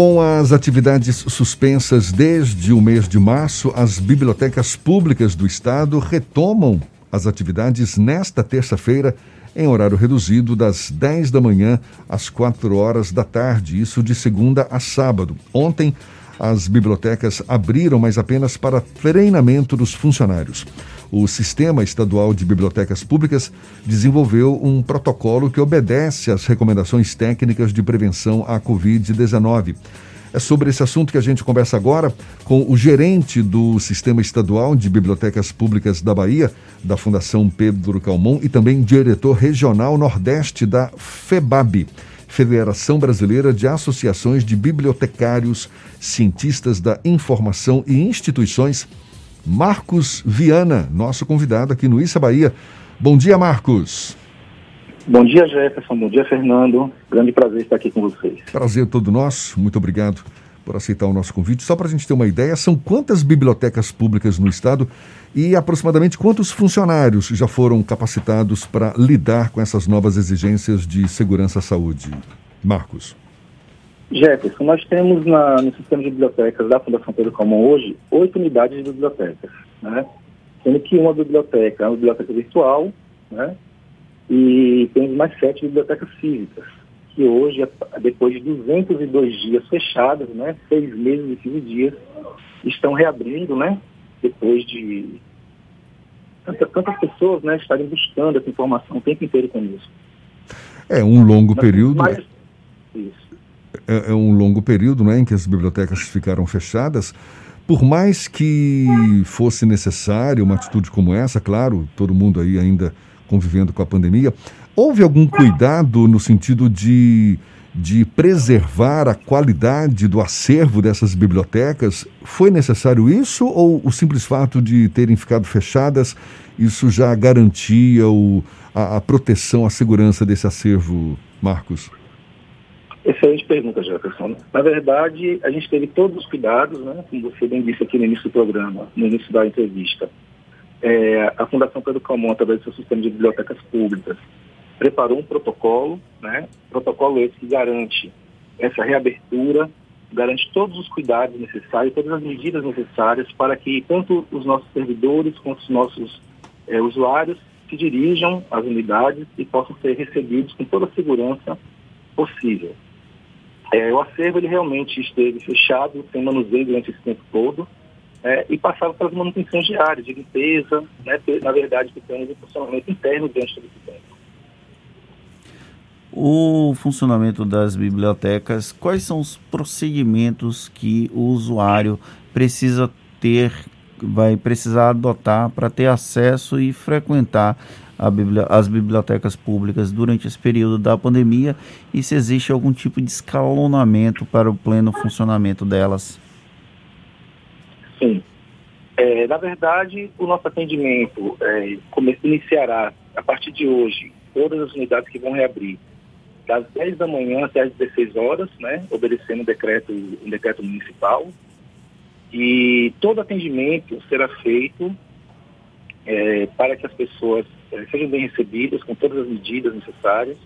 Com as atividades suspensas desde o mês de março, as bibliotecas públicas do estado retomam as atividades nesta terça-feira em horário reduzido das 10 da manhã às 4 horas da tarde, isso de segunda a sábado. Ontem, as bibliotecas abriram, mas apenas para treinamento dos funcionários. O Sistema Estadual de Bibliotecas Públicas desenvolveu um protocolo que obedece às recomendações técnicas de prevenção à Covid-19. É sobre esse assunto que a gente conversa agora com o gerente do Sistema Estadual de Bibliotecas Públicas da Bahia, da Fundação Pedro Calmon, e também diretor regional Nordeste da FEBAB, Federação Brasileira de Associações de Bibliotecários, Cientistas da Informação e Instituições, Marcos Viana, nosso convidado aqui no Issa Bahia. Bom dia, Marcos. Bom dia, Jefferson. Bom dia, Fernando. Grande prazer estar aqui com vocês. Prazer todo nosso. Muito obrigado por aceitar o nosso convite. Só para a gente ter uma ideia, são quantas bibliotecas públicas no estado e aproximadamente quantos funcionários já foram capacitados para lidar com essas novas exigências de segurança à saúde? Marcos. Jefferson, nós temos na, no sistema de bibliotecas da Fundação Pedro Comum hoje oito unidades de bibliotecas, né? sendo que uma biblioteca é uma biblioteca virtual, né? e temos mais sete bibliotecas físicas, que hoje, depois de 202 dias fechadas, né, seis meses e 15 dias, estão reabrindo, né, depois de tantas, tantas pessoas né, estarem buscando essa informação o tempo inteiro com isso. É um longo Mas, período. Isso. É, é, um longo período né, em que as bibliotecas ficaram fechadas. Por mais que fosse necessário uma atitude como essa, claro, todo mundo aí ainda convivendo com a pandemia. Houve algum cuidado no sentido de, de preservar a qualidade do acervo dessas bibliotecas? Foi necessário isso ou o simples fato de terem ficado fechadas, isso já garantia o, a, a proteção, a segurança desse acervo, Marcos? Excelente pergunta, Jefferson. Na verdade, a gente teve todos os cuidados, né, como você bem disse aqui no início do programa, no início da entrevista é, a Fundação Pedro Calmon, através do seu sistema de bibliotecas públicas, preparou um protocolo, né? Protocolo esse que garante essa reabertura, garante todos os cuidados necessários, todas as medidas necessárias para que tanto os nossos servidores quanto os nossos é, usuários se dirijam às unidades e possam ser recebidos com toda a segurança possível. É, o acervo ele realmente esteve fechado, sem manuseio durante esse tempo todo, é, e passava para as manutenções diárias, de limpeza, né, na verdade, temos um funcionamento interno durante todo esse tempo. O funcionamento das bibliotecas, quais são os procedimentos que o usuário precisa ter, vai precisar adotar para ter acesso e frequentar as bibliotecas públicas durante esse período da pandemia e se existe algum tipo de escalonamento para o pleno funcionamento delas? Sim. É, na verdade, o nosso atendimento é, iniciará a partir de hoje, todas as unidades que vão reabrir, das 10 da manhã até as 16 horas, né, obedecendo um decreto, um decreto municipal. E todo atendimento será feito é, para que as pessoas é, sejam bem recebidas, com todas as medidas necessárias.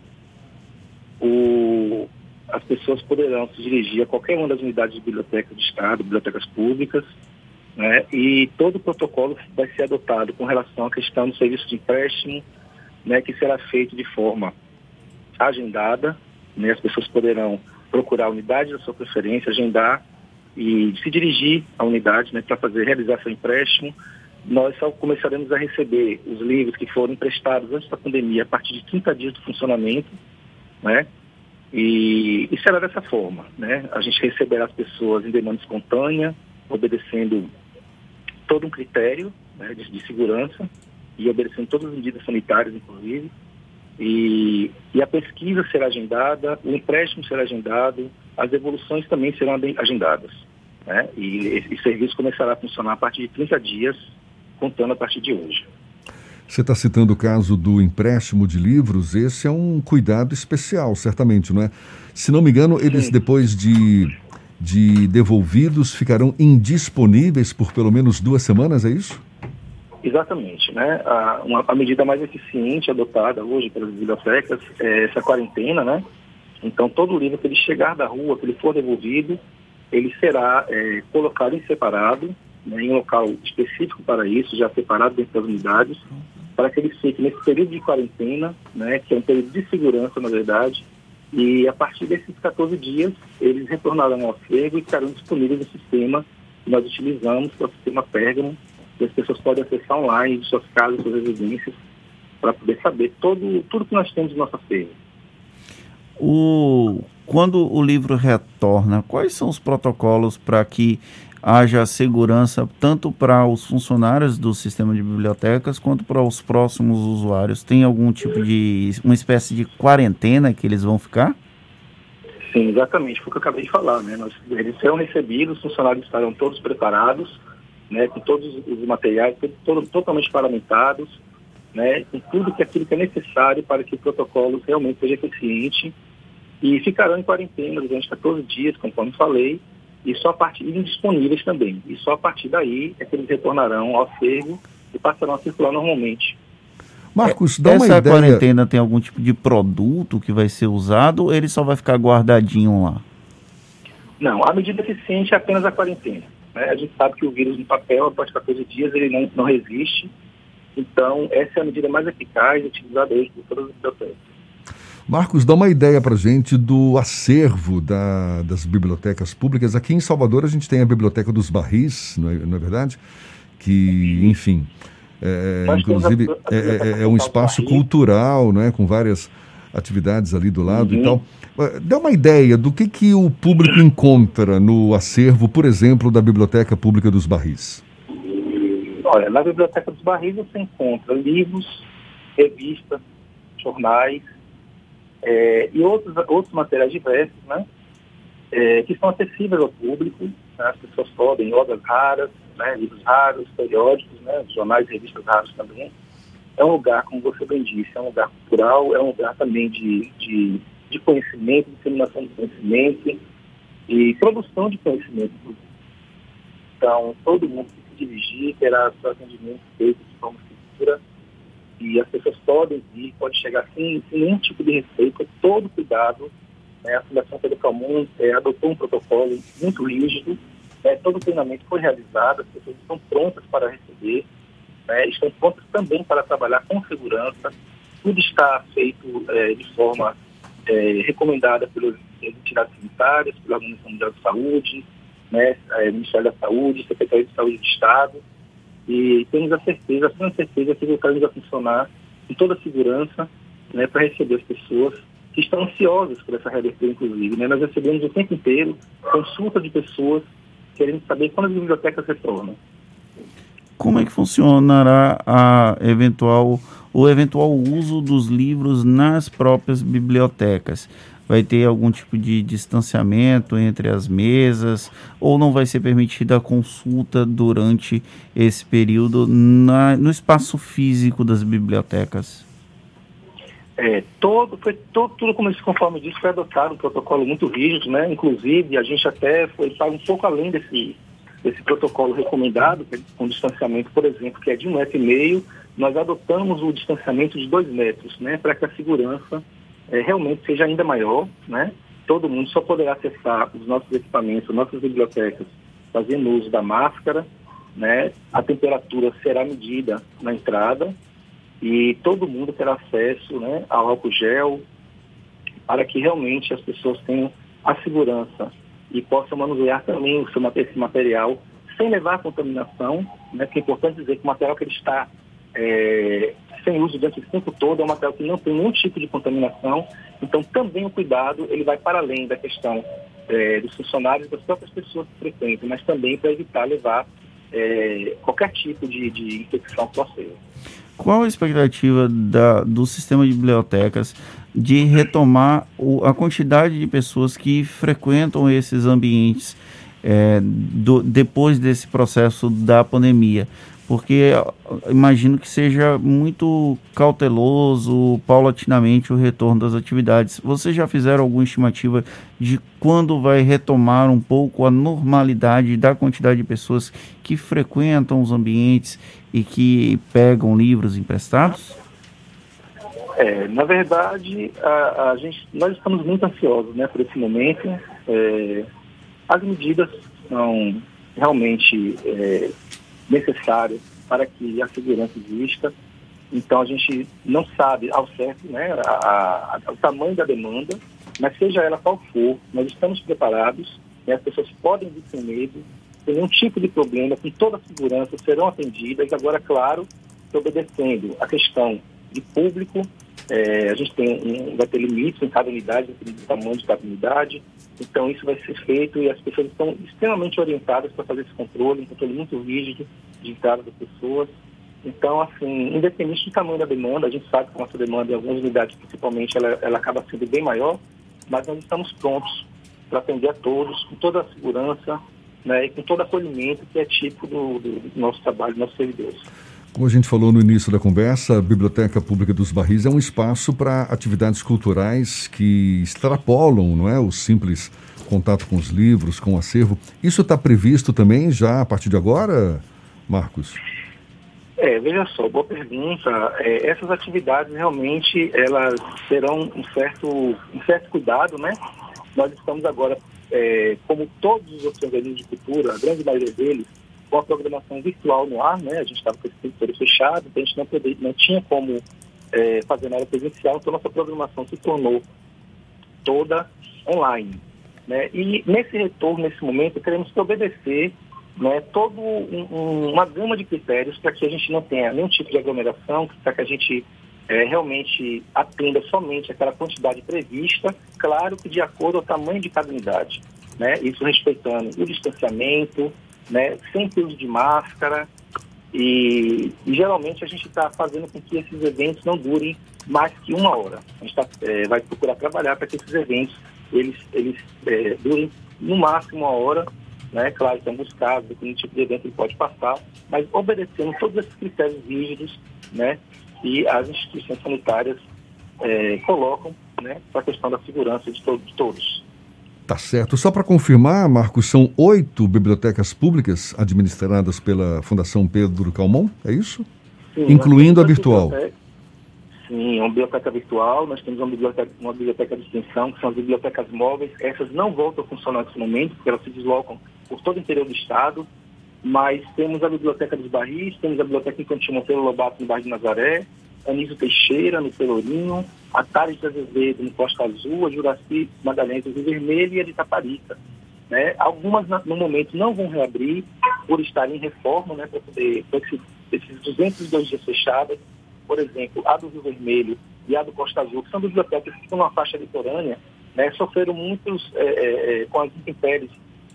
O, as pessoas poderão se dirigir a qualquer uma das unidades de biblioteca do Estado, bibliotecas públicas, né? E todo o protocolo vai ser adotado com relação à questão do serviço de empréstimo, né, que será feito de forma agendada, né? As pessoas poderão procurar a unidade da sua preferência, agendar e se dirigir à unidade, né, para fazer realizar seu empréstimo. Nós só começaremos a receber os livros que foram emprestados antes da pandemia a partir de 30 dias do funcionamento, né? E, e será dessa forma, né? A gente receberá as pessoas em demanda espontânea, obedecendo todo um critério né, de, de, segurança e obedecendo todas as medidas sanitárias, inclusive. E, e, a pesquisa será agendada, o empréstimo será agendado, as evoluções também serão agendadas. Né? E esse serviço começará a funcionar a partir de 30 dias, contando a partir de hoje. Você está citando o caso do empréstimo de livros, esse é um cuidado especial, certamente, não é? Se não me engano, eles, Sim. depois de de devolvidos ficarão indisponíveis por pelo menos duas semanas, é isso? Exatamente. Né? A, uma, a medida mais eficiente adotada hoje pelas bibliotecas é essa quarentena, né? Então, todo livro que ele chegar da rua, que ele for devolvido, ele será é, colocado em separado, né, em um local específico para isso, já separado dentro das unidades, para que ele fique nesse período de quarentena, né, que é um período de segurança, na verdade, e a partir desses 14 dias, eles retornarão ao acervo e estarão disponíveis no sistema que nós utilizamos, que é o sistema Pérgamo, que as pessoas podem acessar online de suas casas, suas residências, para poder saber todo, tudo que nós temos em nossa acervo. O, quando o livro retorna, quais são os protocolos para que haja segurança tanto para os funcionários do sistema de bibliotecas quanto para os próximos usuários? Tem algum tipo de uma espécie de quarentena que eles vão ficar? Sim, exatamente, foi o que eu acabei de falar, né? Nós, eles serão recebidos, os funcionários estarão todos preparados, né, com todos os materiais, todo, totalmente paramentados, né, com tudo que aquilo que é necessário para que o protocolo realmente seja eficiente e ficarão em quarentena durante 14 dias, conforme falei, e só a partir indisponíveis também. E só a partir daí é que eles retornarão ao acervo e passarão a circular normalmente. Marcos, dá uma Essa ideia... quarentena tem algum tipo de produto que vai ser usado ou ele só vai ficar guardadinho lá? Não, a medida eficiente é apenas a quarentena. Né? A gente sabe que o vírus no papel, após 14 dias, ele não, não resiste. Então, essa é a medida mais eficaz utilizada hoje por todas as bibliotecas. Marcos, dá uma ideia para gente do acervo da, das bibliotecas públicas. Aqui em Salvador a gente tem a Biblioteca dos Barris, não é, não é verdade? Que, enfim, é, inclusive é, é, é, um espaço cultural, não é? com várias atividades ali do lado uhum. e tal. Dá uma ideia do que, que o público encontra no acervo, por exemplo, da Biblioteca Pública dos Barris. Olha, na Biblioteca dos Barris você encontra livros, revistas, jornais, é, e outros, outros materiais diversos, né, é, que são acessíveis ao público. Né, as pessoas podem, obras raras, né, livros raros, periódicos, né, jornais e revistas raros também. É um lugar, como você bem disse, é um lugar cultural, é um lugar também de, de, de conhecimento, disseminação de conhecimento e produção de conhecimento. Então, todo mundo que se dirigir terá seu atendimento feito de forma segura e as pessoas podem vir, pode chegar sem, sem nenhum tipo de respeito, com todo cuidado. Né? A Fundação Pedro Calmon é, adotou um protocolo muito rígido, né? todo o treinamento foi realizado, as pessoas estão prontas para receber, né? estão prontas também para trabalhar com segurança, tudo está feito é, de forma é, recomendada pelas entidades sanitárias, pela Organização Mundial de Saúde, né, é, Ministério da Saúde, Secretaria de Saúde do Estado, e temos a certeza, a certeza que voltaremos a funcionar com toda a segurança né, para receber as pessoas que estão ansiosas por essa reabertura, inclusive. Né? Nós recebemos o tempo inteiro consulta de pessoas querendo saber quando as bibliotecas retornam. Como é que funcionará a eventual, o eventual uso dos livros nas próprias bibliotecas? vai ter algum tipo de distanciamento entre as mesas ou não vai ser permitida a consulta durante esse período na, no espaço físico das bibliotecas? É, todo, foi todo, tudo como conforme disse, foi adotado um protocolo muito rígido, né? Inclusive, a gente até foi para um pouco além desse, desse protocolo recomendado, é com distanciamento, por exemplo, que é de um metro e meio, nós adotamos o distanciamento de dois metros, né? Para que a segurança é, realmente seja ainda maior, né? Todo mundo só poderá acessar os nossos equipamentos, nossas bibliotecas, fazendo uso da máscara, né? A temperatura será medida na entrada e todo mundo terá acesso, né, ao álcool gel para que realmente as pessoas tenham a segurança e possam manusear também o seu esse material sem levar a contaminação, né? Que é importante dizer que o material que ele está é, sem uso durante esse tempo todo, é um material que não tem nenhum tipo de contaminação, então também o cuidado ele vai para além da questão é, dos funcionários das próprias pessoas que frequentam, mas também para evitar levar é, qualquer tipo de, de infecção o Qual a expectativa da, do sistema de bibliotecas de retomar o, a quantidade de pessoas que frequentam esses ambientes é, do, depois desse processo da pandemia? Porque imagino que seja muito cauteloso paulatinamente o retorno das atividades. Vocês já fizeram alguma estimativa de quando vai retomar um pouco a normalidade da quantidade de pessoas que frequentam os ambientes e que pegam livros emprestados? É, na verdade, a, a, gente, nós estamos muito ansiosos né, por esse momento. É, as medidas são realmente é, necessárias para que a segurança exista. Então, a gente não sabe ao certo né, a, a, o tamanho da demanda, mas seja ela qual for, nós estamos preparados, né, as pessoas podem vir sem medo, sem nenhum tipo de problema, com toda a segurança, serão atendidas. Agora, claro, obedecendo a questão de público, é, a gente tem um, vai ter limites em cada unidade, dependendo do tamanho de cada unidade. Então, isso vai ser feito e as pessoas estão extremamente orientadas para fazer esse controle, um controle muito rígido de entrada das pessoas. Então, assim, independente do tamanho da demanda, a gente sabe que a nossa demanda em algumas unidades, principalmente, ela, ela acaba sendo bem maior, mas nós estamos prontos para atender a todos, com toda a segurança né, e com todo acolhimento que é típico do, do, do nosso trabalho, dos nossos servidores. Como a gente falou no início da conversa, a Biblioteca Pública dos Barris é um espaço para atividades culturais que extrapolam não é, o simples contato com os livros, com o acervo. Isso está previsto também já a partir de agora, Marcos? É, veja só, boa pergunta. É, essas atividades realmente elas terão um certo, um certo cuidado, né? Nós estamos agora, é, como todos os organismos de cultura, a grande maioria deles, com a programação virtual no ar, né? A gente estava com esse território fechado, então a gente não, poder, não tinha como é, fazer nada presencial, então nossa programação se tornou toda online. Né? E nesse retorno, nesse momento, queremos que obedecer né, toda um, uma gama de critérios para que a gente não tenha nenhum tipo de aglomeração, para que a gente é, realmente atenda somente aquela quantidade prevista, claro que de acordo ao tamanho de cada unidade. Né? Isso respeitando o distanciamento, né, sem uso de máscara, e, e geralmente a gente está fazendo com que esses eventos não durem mais que uma hora. A gente tá, é, vai procurar trabalhar para que esses eventos eles, eles é, durem no máximo uma hora, né? Claro, tem alguns casos, dependendo tipo de evento ele pode passar, mas obedecendo todos esses critérios rígidos, né? E as instituições sanitárias é, colocam, né? Para a questão da segurança de, to de todos. Tá certo. Só para confirmar, Marcos, são oito bibliotecas públicas administradas pela Fundação Pedro Calmon, é isso? Sim, Incluindo a virtual. Sim, uma biblioteca virtual, nós temos uma biblioteca, uma biblioteca de extensão, que são as bibliotecas móveis. Essas não voltam a funcionar nesse momento, porque elas se deslocam por todo o interior do estado, mas temos a Biblioteca dos Barris, temos a Biblioteca Infantil Monteiro Lobato no bairro de Nazaré, Anísio Teixeira, no Pelourinho, a Tales de Azevedo, no Costa Azul, a Juraci Magalhães, no Vermelho e a de Taparica. Né? Algumas, no momento, não vão reabrir por estarem em reforma, né, para poder, para esses, esses 202 dias fechados. Por exemplo, a do Rio Vermelho e a do Costa Azul, que são bibliotecas que ficam numa faixa litorânea, né, sofreram muitos é, é, com as intempéries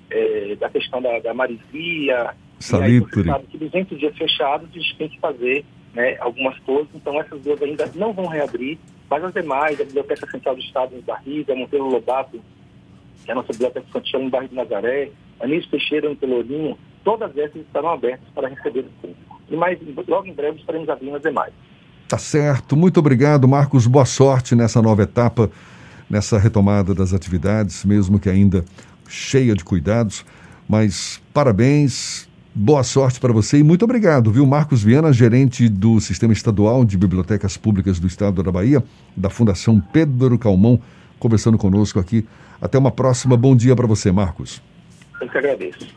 é, da questão da, da marisia. Salitre. E aí sabe que 200 dias fechados, a gente tem que fazer né, algumas coisas, então essas duas ainda não vão reabrir, mas as demais, a Biblioteca Central do Estado em Barriga, Monteiro Lobato, que é a nossa biblioteca infantil em Barra de Nazaré, Anísio Teixeira em Pelourinho, todas essas estarão abertas para receber o público. E mais, logo em breve estaremos abrindo as demais. Tá certo. Muito obrigado, Marcos. Boa sorte nessa nova etapa, nessa retomada das atividades, mesmo que ainda cheia de cuidados. Mas parabéns, Boa sorte para você e muito obrigado, viu? Marcos Viana, gerente do Sistema Estadual de Bibliotecas Públicas do Estado da Bahia, da Fundação Pedro Calmon, conversando conosco aqui. Até uma próxima. Bom dia para você, Marcos. Eu que agradeço.